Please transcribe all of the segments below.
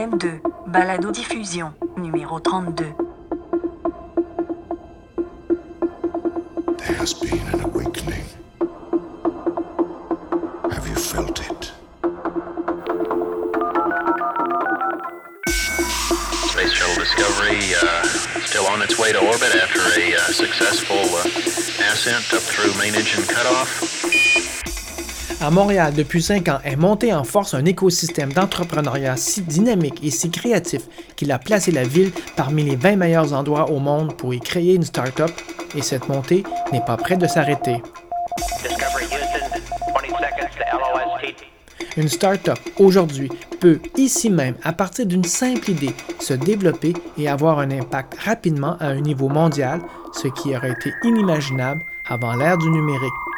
M2, balado diffusion, numéro 32. There has been an awakening. Have you felt it? Space Shuttle Discovery uh, still on its way to orbit after a uh, successful uh, ascent up through main engine cutoff. À Montréal, depuis cinq ans, est monté en force un écosystème d'entrepreneuriat si dynamique et si créatif qu'il a placé la ville parmi les 20 meilleurs endroits au monde pour y créer une start-up, et cette montée n'est pas prête de s'arrêter. Discovery Houston, 20 seconds to LOST. Une start-up, aujourd'hui, peut ici même, à partir d'une simple idée, se développer et avoir un impact rapidement à un niveau mondial, ce qui aurait été inimaginable avant l'ère du numérique.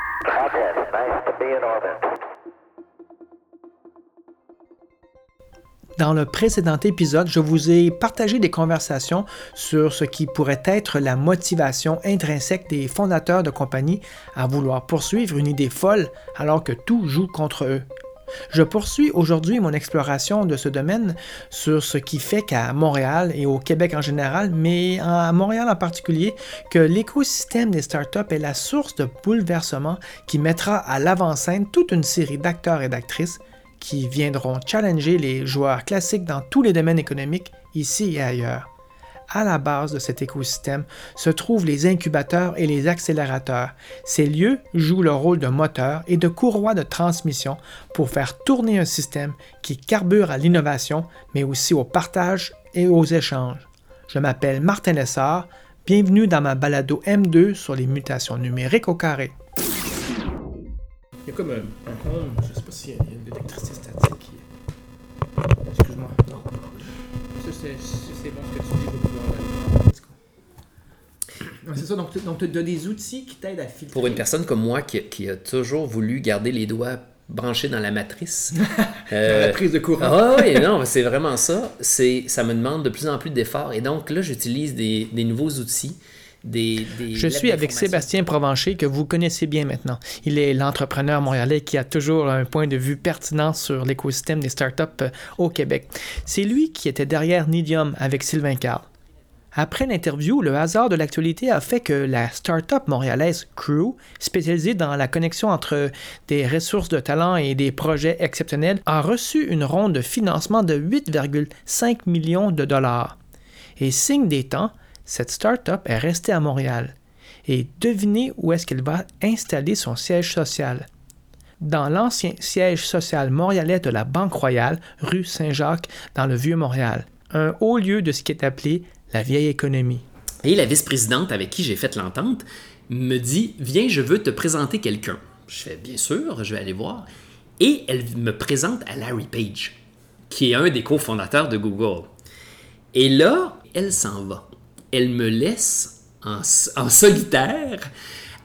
Dans le précédent épisode, je vous ai partagé des conversations sur ce qui pourrait être la motivation intrinsèque des fondateurs de compagnies à vouloir poursuivre une idée folle alors que tout joue contre eux. Je poursuis aujourd'hui mon exploration de ce domaine sur ce qui fait qu'à Montréal et au Québec en général, mais à Montréal en particulier, que l'écosystème des startups est la source de bouleversement qui mettra à l'avant-scène toute une série d'acteurs et d'actrices qui viendront challenger les joueurs classiques dans tous les domaines économiques ici et ailleurs. À la base de cet écosystème se trouvent les incubateurs et les accélérateurs. Ces lieux jouent le rôle de moteur et de courroie de transmission pour faire tourner un système qui carbure à l'innovation, mais aussi au partage et aux échanges. Je m'appelle Martin Lessard. Bienvenue dans ma balado M2 sur les mutations numériques au carré. Il y a comme un, un home, je sais pas s'il y a une électricité statique qui. Excuse-moi, non. Ça, c'est c'est bon ce que tu dis. Let's go. Ouais, C'est ça, donc tu as des outils qui t'aident à filtrer. Pour une personne comme moi qui, qui a toujours voulu garder les doigts branchés dans la matrice. Dans euh, la prise de courant. Ah oui, non, c'est vraiment ça. C'est, ça me demande de plus en plus d'efforts. Et donc là, j'utilise des, des nouveaux outils. Des, des Je suis avec. Sébastien Provencher, que vous connaissez bien maintenant. Il est l'entrepreneur montréalais qui a toujours un point de vue pertinent sur l'écosystème des startups euh, au Québec. C'est lui qui était derrière Nidium avec Sylvain Carl. Après l'interview, le hasard de l'actualité a fait que la start-up montréalaise Crew, spécialisée dans la connexion entre des ressources de talent et des projets exceptionnels, a reçu une ronde de financement de 8,5 millions de dollars. Et signe des temps, cette start-up est restée à Montréal. Et devinez où est-ce qu'elle va installer son siège social? Dans l'ancien siège social montréalais de la Banque Royale, rue Saint-Jacques, dans le Vieux-Montréal. Un haut lieu de ce qui est appelé la vieille économie. Et la vice-présidente avec qui j'ai fait l'entente me dit Viens, je veux te présenter quelqu'un. Je fais Bien sûr, je vais aller voir. Et elle me présente à Larry Page, qui est un des cofondateurs de Google. Et là, elle s'en va. Elle me laisse en, solitaire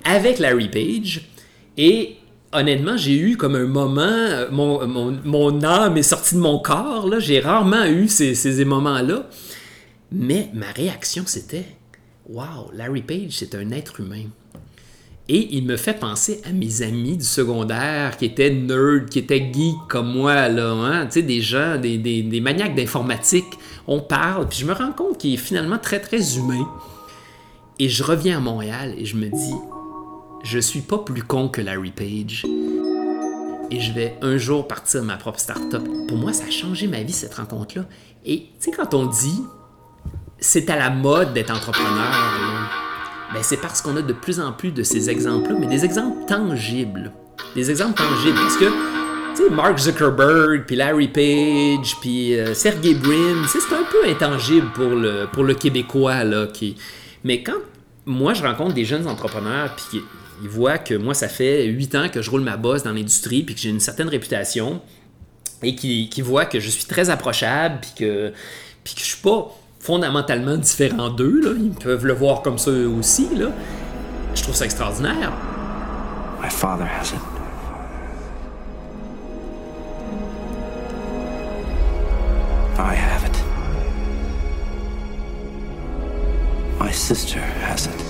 avec Larry Page. Et honnêtement, j'ai eu comme un moment, euh, mon, âme est sortie de mon corps. là. J'ai rarement eu ces, ces moments-là. Mais ma réaction, c'était Wow, Larry Page, c'est un être humain. Et il me fait penser à mes amis du secondaire qui étaient nerds, qui étaient geeks comme moi, là, hein? tu sais, des gens, des maniaques d'informatique. On parle, puis je me rends compte qu'il est finalement très, très humain. Et je reviens à Montréal et je me dis, je suis pas plus con que Larry Page. Et je vais un jour partir ma propre start-up. Pour moi, ça a changé ma vie, cette rencontre-là. Et tu sais, quand on dit, c'est à la mode d'être entrepreneur, ben, c'est parce qu'on a de plus en plus de ces exemples-là, mais des exemples tangibles. Des exemples tangibles. Parce que, Mark Zuckerberg, puis Larry Page, puis euh, Sergey Brin, c'est un peu intangible pour le, pour le Québécois, là. Mais quand moi, je rencontre des jeunes entrepreneurs, puis ils voient que moi, ça fait 8 ans que je roule ma bosse dans l'industrie, puis que j'ai une certaine réputation, et qui, qui voient que je suis très approchable, puis que, puis que je suis pas fondamentalement différent d'eux, là. ils peuvent le voir comme ça eux aussi, là. je trouve ça extraordinaire. My father has it. I have it. My sister has it.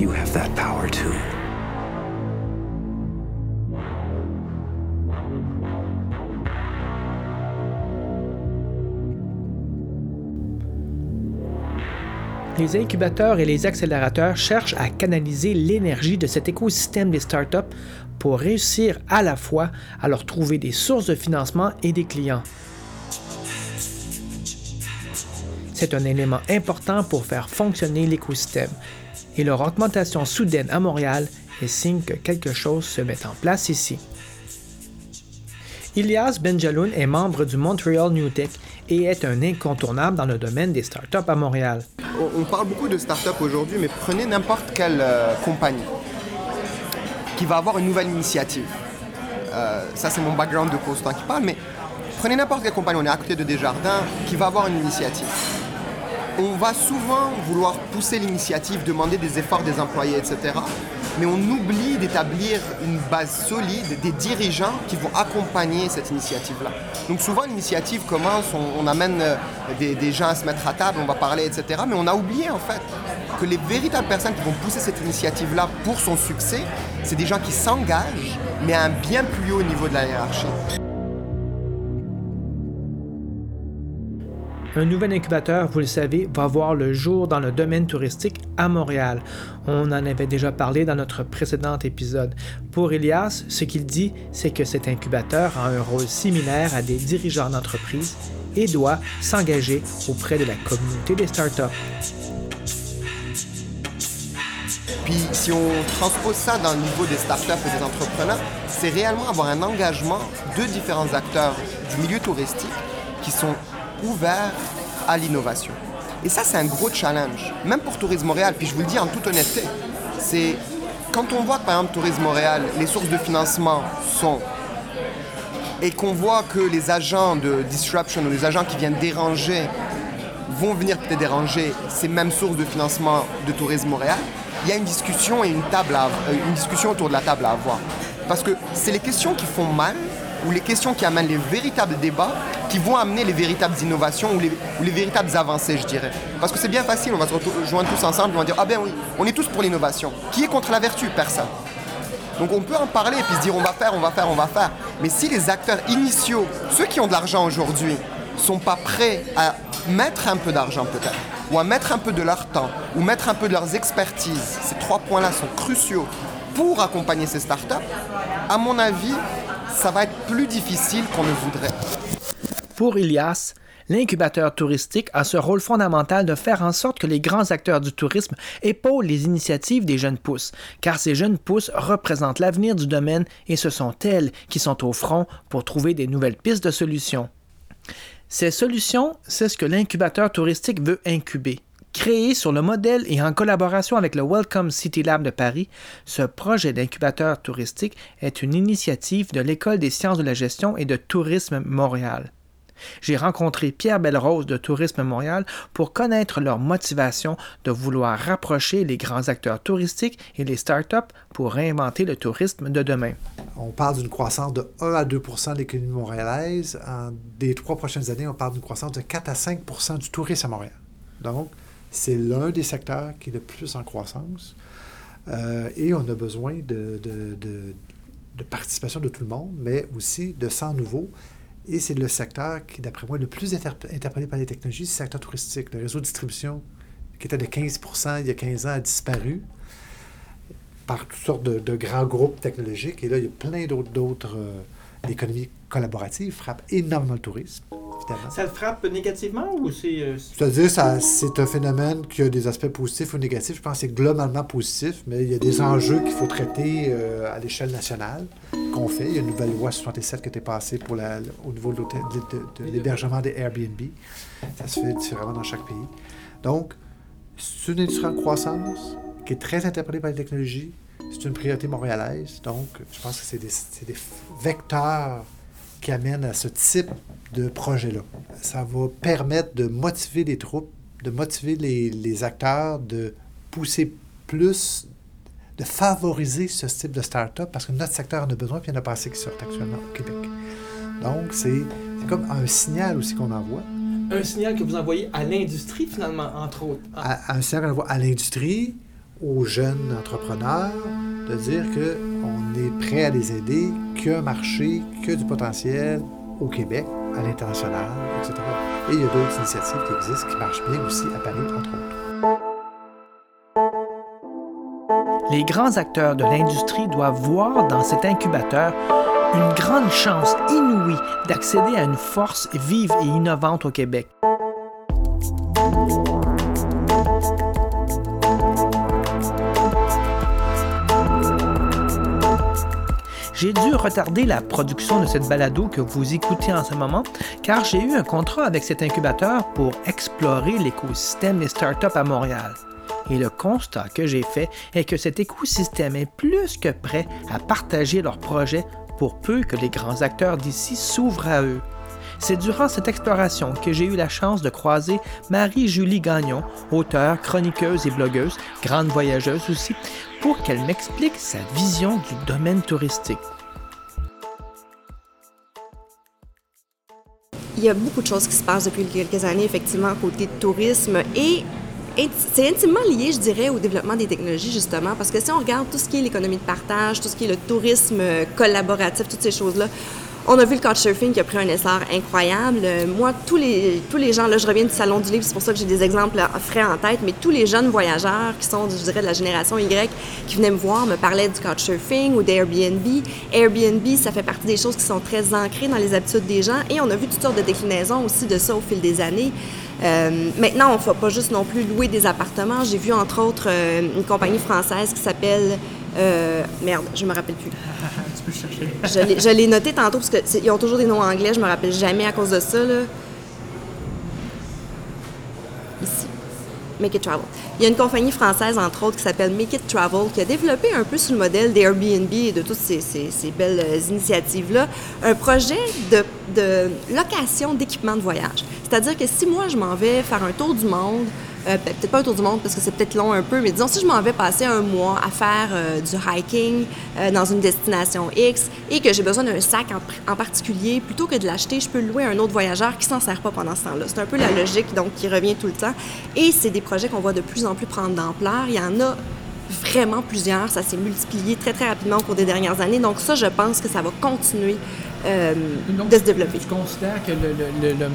You have that power too. Les incubateurs et les accélérateurs cherchent à canaliser l'énergie de cet écosystème des startups pour réussir à la fois à leur trouver des sources de financement et des clients. C'est un élément important pour faire fonctionner l'écosystème et leur augmentation soudaine à Montréal est signe que quelque chose se met en place ici. Ilias Benjaloun est membre du Montreal New Tech et est un incontournable dans le domaine des startups à Montréal. On, parle beaucoup de start-up aujourd'hui, mais prenez n'importe quelle euh, compagnie qui va avoir une nouvelle initiative. Euh, ça, c'est mon background de consultant qui parle, mais prenez n'importe quelle compagnie, on est à côté de Desjardins, qui va avoir une initiative. On va souvent vouloir pousser l'initiative, demander des efforts des employés, etc. Mais on oublie d'établir une base solide des dirigeants qui vont accompagner cette initiative-là. Donc souvent l'initiative commence, on, amène euh, des, des gens à se mettre à table, on va parler, etc. Mais on a oublié en fait que les véritables personnes qui vont pousser cette initiative-là pour son succès, c'est des gens qui s'engagent, mais à un bien plus haut niveau de la hiérarchie. Un nouvel incubateur, vous le savez, va voir le jour dans le domaine touristique à Montréal. On en avait déjà parlé dans notre précédent épisode. Pour Elias, ce qu'il dit, c'est que cet incubateur a un rôle similaire à des dirigeants d'entreprise et doit s'engager auprès de la communauté des startups. Puis si on transpose ça dans le niveau des startups et des entrepreneurs, c'est réellement avoir un engagement de différents acteurs du milieu touristique qui sont ouverts à l'innovation. Et ça, c'est un gros challenge, même pour Tourisme Montréal. Puis je vous le dis en toute honnêteté, c'est quand on voit par exemple Tourisme Montréal, les sources de financement sont et qu'on voit que les agents de disruption ou les agents qui viennent déranger vont venir peut-être déranger ces mêmes sources de financement de Tourisme Montréal, il y a une discussion et une, table à- euh, une discussion autour de la table à avoir. Parce que c'est les questions qui font mal ou les questions qui amènent les véritables débats qui vont amener les véritables innovations ou les, véritables avancées, je dirais. Parce que c'est bien facile, on va se rejoindre tous ensemble, on va dire Ah ben oui, on est tous pour l'innovation. Qui est contre la vertu? Personne. Donc on peut en parler et puis se dire on va faire, on va faire, on va faire. Mais si les acteurs initiaux, ceux qui ont de l'argent aujourd'hui, sont pas prêts à mettre un peu d'argent peut-être, ou à mettre un peu de leur temps, ou mettre un peu de leurs expertises, ces trois points-là sont cruciaux pour accompagner ces startups, à mon avis, ça va être plus difficile qu'on ne voudrait. Pour Ilias, l'incubateur touristique a ce rôle fondamental de faire en sorte que les grands acteurs du tourisme épaulent les initiatives des jeunes pousses, car ces jeunes pousses représentent l'avenir du domaine et ce sont elles qui sont au front pour trouver des nouvelles pistes de solutions. Ces solutions, c'est ce que l'incubateur touristique veut incuber. Créé sur le modèle et en collaboration avec le Welcome City Lab de Paris, ce projet d'incubateur touristique est une initiative de l'École des sciences de la gestion et de Tourisme Montréal. J'ai rencontré Pierre Belrose de Tourisme Montréal pour connaître leur motivation de vouloir rapprocher les grands acteurs touristiques et les startups pour réinventer le tourisme de demain. On parle d'une croissance de 1 à 2% de l'économie montréalaise. En des trois prochaines années, on parle d'une croissance de 4 à 5% du tourisme à Montréal. Donc, c'est l'un des secteurs qui est le plus en croissance. Euh, et on a besoin de, de- de- de participation de tout le monde, mais aussi de 100 nouveaux. Et c'est le secteur qui, d'après moi, le plus interp- interpellé par les technologies, c'est le secteur touristique. Le réseau de distribution, qui était de 15% il y a 15 ans, a disparu par toutes sortes de, grands groupes technologiques. Et là, il y a plein d'autres. euh, L'économie collaborative frappe énormément le tourisme, évidemment. Ça le frappe négativement ou c'est... euh, C'est-à-dire, c'est un phénomène qui a des aspects positifs ou négatifs. Je pense que c'est globalement positif, mais il y a des enjeux qu'il faut traiter euh, à l'échelle nationale qu'on fait. Il y a une nouvelle loi 67 qui a été passée pour la, au niveau de, l'hôtel- de- de- de l'hébergement des Airbnb. Ça se fait différemment dans chaque pays. Donc, c'est une industrie en croissance qui est très interpellée par les technologies. C'est une priorité montréalaise. Donc, je pense que c'est des, c'est des vecteurs qui amènent à ce type de projet-là. Ça va permettre de motiver les troupes, de motiver les, les acteurs, de pousser plus, de favoriser ce type de start-up parce que notre secteur en a besoin, puis il y en a pas assez qui sortent actuellement au Québec. Donc, c'est comme un signal aussi qu'on envoie. Un signal que vous envoyez à l'industrie finalement, entre autres. à, un signal qu'on envoie à l'industrie, aux jeunes entrepreneurs, de dire on est prêt à les aider, que y a un marché, du potentiel au Québec, à l'international, etc. Et il y a d'autres initiatives qui existent, qui marchent bien aussi à Paris, entre autres. Les grands acteurs de l'industrie doivent voir dans cet incubateur une grande chance inouïe d'accéder à une force vive et innovante au Québec. J'ai dû retarder la production de cette balado que vous écoutez en ce moment car j'ai eu un contrat avec cet incubateur pour explorer l'écosystème des startups à Montréal. Et le constat que j'ai fait est que cet écosystème est plus que prêt à partager leurs projets pour peu que les grands acteurs d'ici s'ouvrent à eux. C'est durant cette exploration que j'ai eu la chance de croiser Marie-Julie Gagnon, auteure, chroniqueuse et blogueuse, grande voyageuse aussi, pour qu'elle m'explique sa vision du domaine touristique. Il y a beaucoup de choses qui se passent depuis quelques années, effectivement, côté tourisme et c'est intimement lié, je dirais, au développement des technologies, justement, parce que si on regarde tout ce qui est l'économie de partage, tout ce qui est le tourisme collaboratif, toutes ces choses-là, on a vu le couchsurfing qui a pris un essor incroyable. Moi, tous les, tous les gens, là, je reviens du Salon du Livre, c'est pour ça que j'ai des exemples frais en tête, mais tous les jeunes voyageurs qui sont, je dirais, de la génération Y, qui venaient me voir, me parlaient du couchsurfing ou d'Airbnb. Airbnb, ça fait partie des choses qui sont très ancrées dans les habitudes des gens et on a vu toutes sortes de déclinaisons aussi de ça au fil des années. Euh, maintenant, on ne va pas juste non plus louer des appartements. J'ai vu, entre autres, euh, une compagnie française qui s'appelle... Euh, merde, je me rappelle plus. je l'ai noté tantôt parce qu'ils ont toujours des noms anglais, je me rappelle jamais à cause de ça. Là. Ici. Make It Travel. Il y a une compagnie française, entre autres, qui s'appelle Make It Travel, qui a développé un peu sous le modèle d'Airbnb et de toutes ces, belles initiatives-là, un projet de location d'équipement de voyage. C'est-à-dire que si moi, je m'en vais faire un tour du monde, euh, peut-être pas un tour du monde parce que c'est peut-être long un peu, mais disons si je m'en vais passer un mois à faire euh, du hiking euh, dans une destination X et que j'ai besoin d'un sac en, en, particulier, plutôt que de l'acheter, je peux louer à un autre voyageur qui s'en sert pas pendant ce temps-là. C'est un peu la logique donc qui revient tout le temps. Et c'est des projets qu'on voit de plus en plus prendre d'ampleur. Il y en a vraiment plusieurs. Ça s'est multiplié très, très rapidement au cours des dernières années. Donc ça, je pense que ça va continuer euh, Donc, de se développer. Je considère que le, le, le,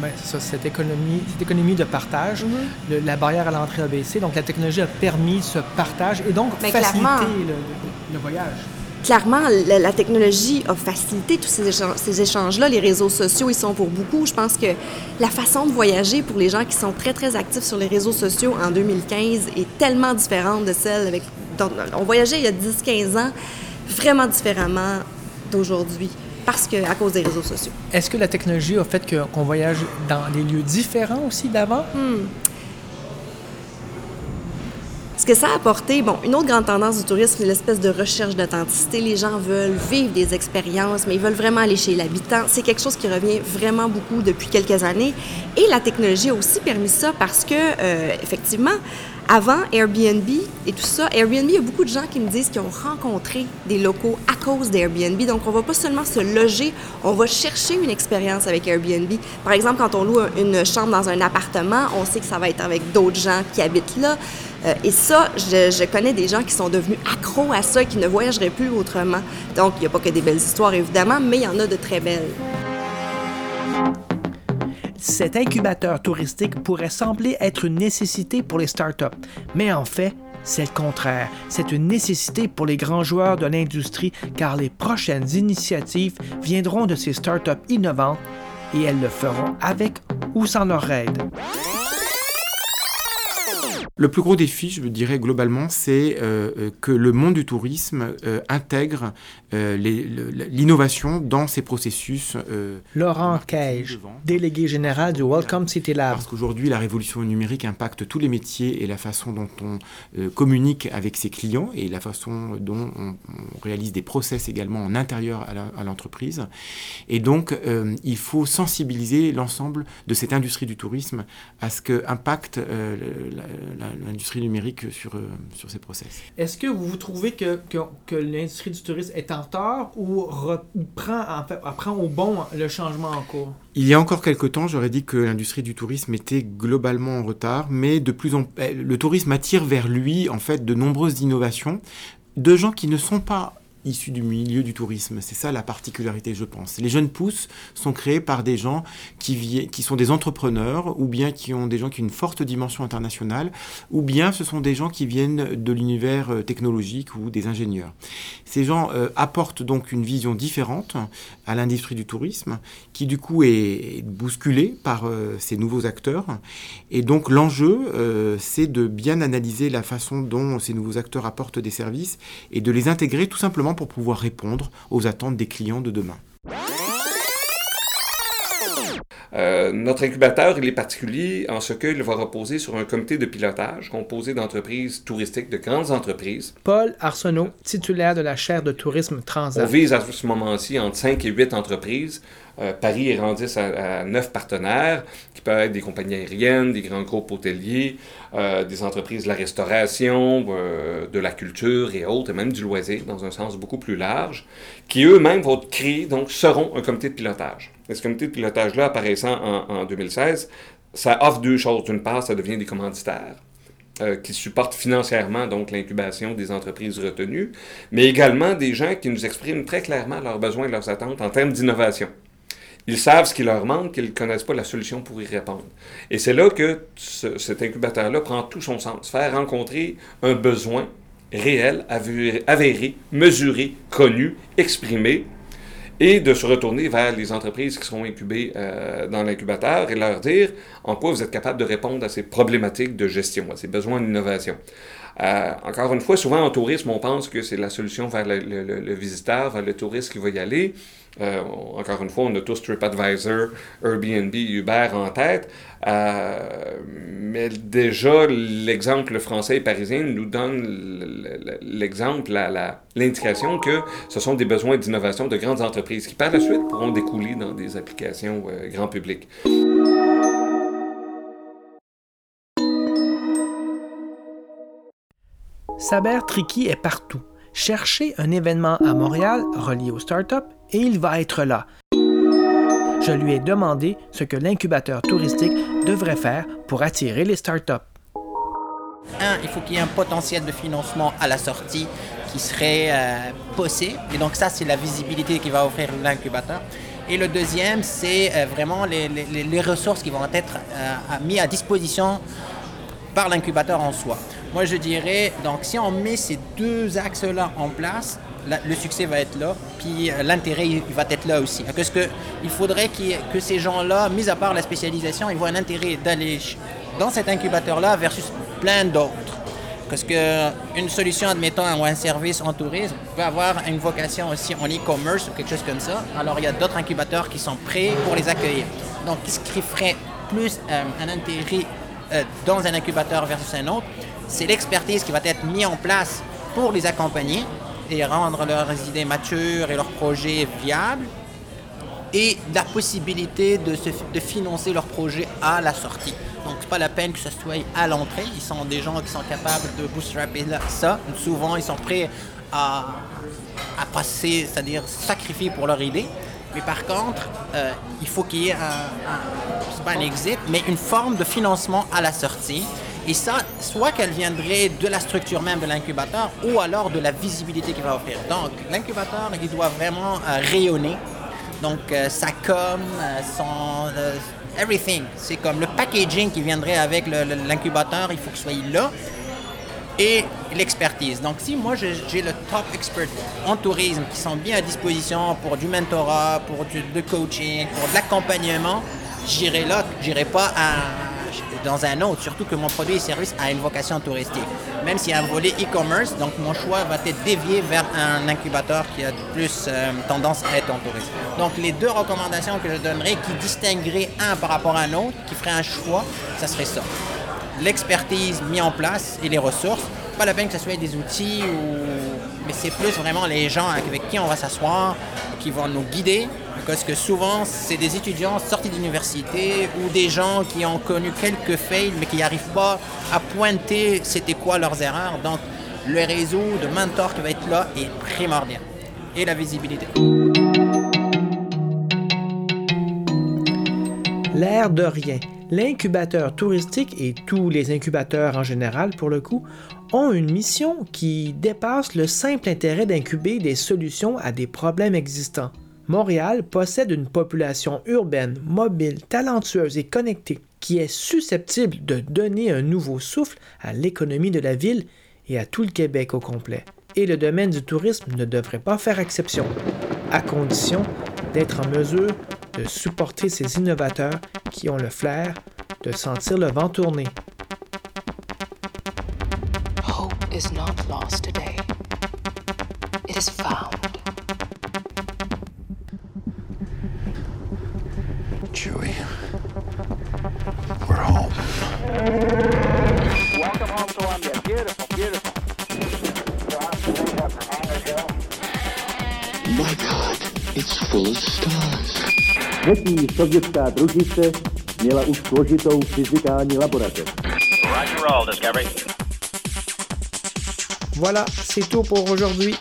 ben, ça, cette, économie, cette économie de partage, mm -hmm. la barrière à l'entrée a baissé, donc la technologie a permis ce partage et donc Mais facilité le, voyage. Clairement, la, la, technologie a facilité tous ces, échanges, ces échanges-là. Les réseaux sociaux, ils sont pour beaucoup. Je pense que la façon de voyager pour les gens qui sont très, très actifs sur les réseaux sociaux en 2015 est tellement différente de celle avec... dont on voyageait il y a 10-15 ans vraiment différemment d'aujourd'hui parce que, à cause des réseaux sociaux. Est-ce que la technologie a fait qu'on qu voyage dans des lieux différents aussi d'avant? Hmm. Ce que ça a apporté, bon, une autre grande tendance du tourisme, c'est l'espèce de recherche d'authenticité. Les gens veulent vivre des expériences, mais ils veulent vraiment aller chez l'habitant. C'est quelque chose qui revient vraiment beaucoup depuis quelques années. Et la technologie a aussi permis ça parce que, euh, effectivement, avant Airbnb et tout ça, Airbnb, il y a beaucoup de gens qui me disent qu'ils ont rencontré des locaux à cause d'Airbnb. Donc, on va pas seulement se loger, on va chercher une expérience avec Airbnb. Par exemple, quand on loue une chambre dans un appartement, on sait que ça va être avec d'autres gens qui habitent là. Euh, et ça, je, connais des gens qui sont devenus accros à ça, qui ne voyageraient plus autrement. Donc, il n'y a pas que des belles histoires, évidemment, mais il y en a de très belles. Cet incubateur touristique pourrait sembler être une nécessité pour les startups, mais en fait, c'est le contraire. C'est une nécessité pour les grands joueurs de l'industrie car les prochaines initiatives viendront de ces startups innovantes et elles le feront avec ou sans leur aide. Le plus gros défi, je dirais globalement, c'est euh, que le monde du tourisme euh, intègre euh, l'innovation dans ses processus. Laurent Cage, délégué général du Welcome City Lab. Parce qu'aujourd'hui, la révolution numérique impacte tous les métiers et la façon dont on communique avec ses clients et la façon dont on, on réalise des process également en intérieur à l'entreprise. Et donc, il faut sensibiliser l'ensemble de cette industrie du tourisme à ce que impacte la, la l'industrie numérique sur, euh, sur ces process. Est-ce que vous trouvez que, que, que l'industrie du tourisme est en tort ou reprend, en fait, prend au bon le changement en cours? Il y a encore quelques temps, j'aurais dit que l'industrie du tourisme était globalement en retard, mais de plus en le tourisme attire vers lui en fait de nombreuses innovations de gens qui ne sont pas issus du milieu du tourisme. C'est ça la particularité, je pense. Les jeunes pousses sont créés par des gens qui, qui sont des entrepreneurs, ou bien qui ont des gens qui ont une forte dimension internationale, ou bien ce sont des gens qui viennent de l'univers euh, technologique ou des ingénieurs. Ces gens euh, apportent donc une vision différente à l'industrie du tourisme, qui du coup est bousculée par euh, ces nouveaux acteurs. Et donc l'enjeu, c'est de bien analyser la façon dont ces nouveaux acteurs apportent des services et de les intégrer tout simplement pour pouvoir répondre aux attentes des clients de demain. Euh, notre incubateur, il est particulier en ce qu'il va reposer sur un comité de pilotage composé d'entreprises touristiques, de grandes entreprises. Paul Arsenault, titulaire de la chaire de tourisme On Transat. vise à ce moment-ci entre 5 et 8 entreprises. Euh, Paris est rendu à, à 9 partenaires, qui peuvent être des compagnies aériennes, des grands groupes hôteliers, euh, des entreprises de la restauration, de la culture et autres, et même du loisir, dans un sens beaucoup plus large, qui eux-mêmes vont créer, donc seront un comité de pilotage. Et ce comité de pilotage-là, apparaissant en, en 2016, ça offre deux choses. D'une part, ça devient des commanditaires euh, qui supportent financièrement donc l'incubation des entreprises retenues, mais également des gens qui nous expriment très clairement leurs besoins et leurs attentes en termes d'innovation. Ils savent ce qui leur manque, qu'ils ne connaissent pas la solution pour y répondre. Et c'est là que ce- cet incubateur-là prend tout son sens. Faire rencontrer un besoin réel, avéré, mesuré, connu, exprimé, et de se retourner vers les entreprises qui seront incubées euh, dans l'incubateur et leur dire en quoi vous êtes capable de répondre à ces problématiques de gestion, à ces besoins d'innovation. Euh, encore une fois, souvent en tourisme, on pense que c'est la solution vers le, le- le- visiteur, vers le touriste qui va y aller. Euh, encore une fois, on a tous TripAdvisor, Airbnb, Uber en tête. Euh, mais déjà, l'exemple français et parisien nous donne l'exemple, l'indication que ce sont des besoins d'innovation de grandes entreprises qui, par la suite, pourront découler dans des applications euh, grand public. Saber Tricky est partout. Cherchez un événement à Montréal relié aux startups et il va être là. Je lui ai demandé ce que l'incubateur touristique devrait faire pour attirer les startups. Un, il faut qu'il y ait un potentiel de financement à la sortie qui serait euh, possible. Et donc ça, c'est la visibilité qui va offrir l'incubateur. Et le deuxième, c'est euh, vraiment les, ressources qui vont être euh, mises à disposition par l'incubateur en soi. Moi, je dirais, donc si on met ces deux axes-là en place, le succès va être là, puis euh, l'intérêt va être là aussi. Parce que il faudrait que ces gens-là, mis à part la spécialisation, ils voient un intérêt d'aller dans cet incubateur-là versus plein d'autres. Parce que une solution, admettons, ou un service en tourisme peut avoir une vocation aussi en e-commerce ou quelque chose comme ça. Alors, il y a d'autres incubateurs qui sont prêts pour les accueillir. Donc, ce qui ferait plus euh, un intérêt euh, dans un incubateur versus un autre, c'est l'expertise qui va être mise en place pour les accompagner et rendre leurs idées matures et leurs projets viables et la possibilité de, se, de financer leur projet à la sortie. Donc, c'est pas la peine que ce soit à l'entrée. Ils sont des gens qui sont capables de bootstrapper ça. Souvent, ils sont prêts à, à passer, c'est-à-dire sacrifier pour leur idée. Mais par contre, euh, il faut qu'il y ait un, pas un exit, mais une forme de financement à la sortie. Et ça, soit qu'elle viendrait de la structure même de l'incubateur, ou alors de la visibilité qu'il va offrir. Donc, l'incubateur, il doit vraiment euh, rayonner. Donc, euh, sa com, euh, son. everything. C'est comme le packaging qui viendrait avec l'incubateur, il faut qu'il soit là. Et l'expertise. Donc, si moi j'ai le top expert en tourisme qui sont bien à disposition pour du mentorat, pour du coaching, pour de l'accompagnement, j'irai là, j'irai pas à- dans un autre, surtout que mon produit et service a une vocation touristique. Même s'il y a un volet e-commerce, donc mon choix va être dévié vers un incubateur qui a plus euh, tendance à être en tourisme. Donc les deux recommandations que je donnerais qui distingueraient un par rapport à un autre, qui ferait un choix, ça serait ça. L'expertise mise en place et les ressources. Pas la peine que ce soit des outils ou... Mais c'est plus vraiment les gens avec qui on va s'asseoir, qui vont nous guider. Parce que souvent, c'est des étudiants sortis d'université ou des gens qui ont connu quelques fails, mais qui n'arrivent pas à pointer c'était quoi leurs erreurs. Donc, le réseau de mentors qui va être là est primordial. Et la visibilité. L'air de rien. L'incubateur touristique et tous les incubateurs en général, pour le coup, ont une mission qui dépasse le simple intérêt d'incuber des solutions à des problèmes existants. Montréal possède une population urbaine, mobile, talentueuse et connectée qui est susceptible de donner un nouveau souffle à l'économie de la ville et à tout le Québec au complet. Et le domaine du tourisme ne devrait pas faire exception, à condition d'être en mesure de supporter ces innovateurs qui ont le flair de sentir le vent tourner. Třetí sovětská družice měla už složitou fyzikální laboratoř. Roger roll, Discovery. Voilà, c'est tout pour aujourd'hui.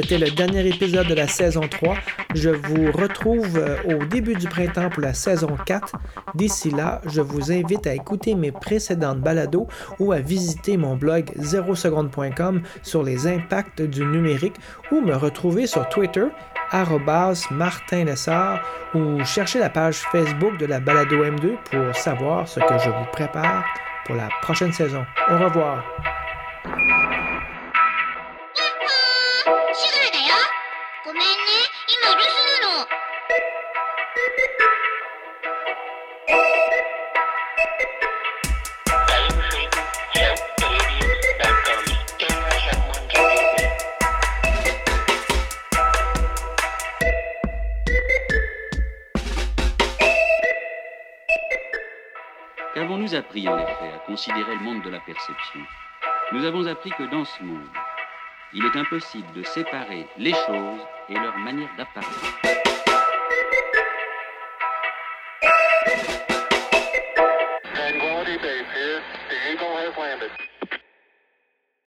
C'était le dernier épisode de la saison 3. Je vous retrouve euh, au début du printemps pour la saison 4. D'ici là, je vous invite à écouter mes précédentes balados ou à visiter mon blog 0seconde.com sur les impacts du numérique ou me retrouver sur Twitter Martin Lessard ou chercher la page Facebook de la balado M2 pour savoir ce que je vous prépare pour la prochaine saison. Au revoir. ごめんね今留守なの Qu'avons-nous appris en effet à considérer le monde de la perception Nous avons appris que dans ce monde, il est impossible de séparer les choses et leur manière d'apparaître.